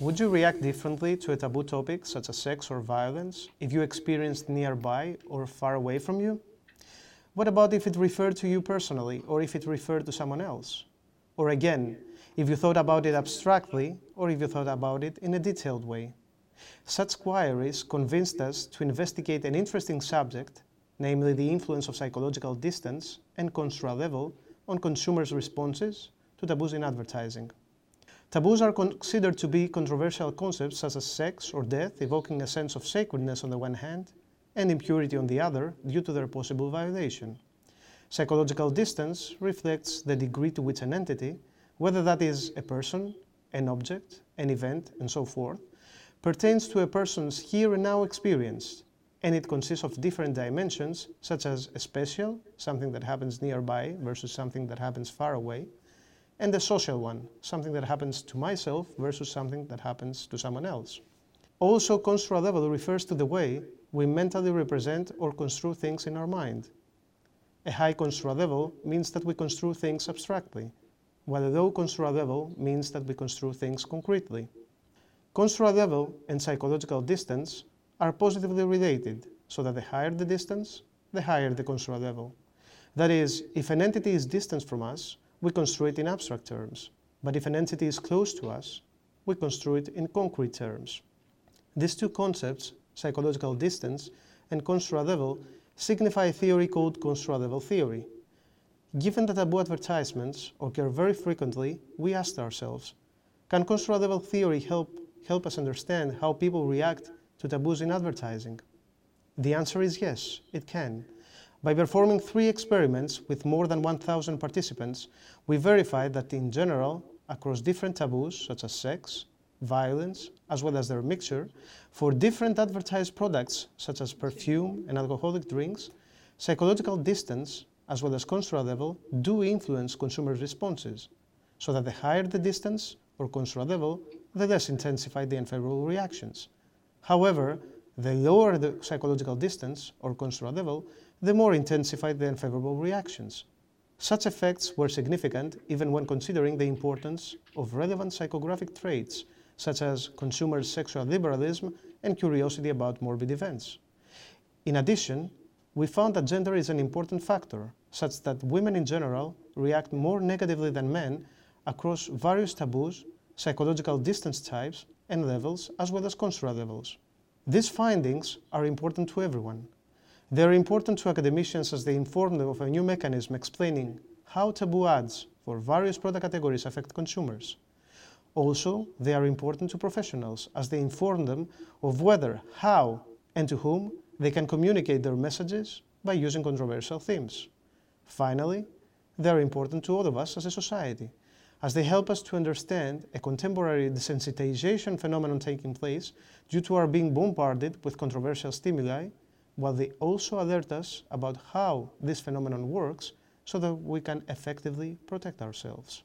Would you react differently to a taboo topic such as sex or violence if you experienced nearby or far away from you? What about if it referred to you personally or if it referred to someone else? Or again, if you thought about it abstractly or if you thought about it in a detailed way? Such queries convinced us to investigate an interesting subject, namely the influence of psychological distance and construct level on consumers' responses to taboos in advertising. Taboos are considered to be controversial concepts such as sex or death, evoking a sense of sacredness on the one hand and impurity on the other due to their possible violation. Psychological distance reflects the degree to which an entity, whether that is a person, an object, an event, and so forth, pertains to a person's here and now experience, and it consists of different dimensions, such as a spatial, something that happens nearby versus something that happens far away, and the social one, something that happens to myself versus something that happens to someone else. Also, construct level refers to the way we mentally represent or construe things in our mind. A high construct level means that we construe things abstractly, while a low construct level means that we construe things concretely. Construct level and psychological distance are positively related, so that the higher the distance, the higher the construct level. That is, if an entity is distant from us, we construe it in abstract terms, but if an entity is close to us, we construe it in concrete terms. These two concepts, psychological distance and construct level, signify a theory called construct level theory. Given that taboo advertisements occur very frequently, we asked ourselves, can construct level theory help, help us understand how people react to taboos in advertising? The answer is yes, it can. By performing three experiments with more than 1,000 participants, we verified that in general, across different taboos such as sex, violence, as well as their mixture, for different advertised products such as perfume and alcoholic drinks, psychological distance, as well as construct level, do influence consumer responses, so that the higher the distance or construct level, the less intensified the unfavorable reactions. However, the lower the psychological distance or construct level, the more intensified the unfavorable reactions. Such effects were significant even when considering the importance of relevant psychographic traits such as consumers' sexual liberalism and curiosity about morbid events. In addition, we found that gender is an important factor, such that women in general react more negatively than men across various taboos, psychological distance types, and levels, as well as construct levels. These findings are important to everyone, they are important to academicians as they inform them of a new mechanism explaining how taboo ads for various product categories affect consumers. Also, they are important to professionals as they inform them of whether, how, and to whom they can communicate their messages by using controversial themes. Finally, they are important to all of us as a society, as they help us to understand a contemporary desensitization phenomenon taking place due to our being bombarded with controversial stimuli while they also alert us about how this phenomenon works so that we can effectively protect ourselves.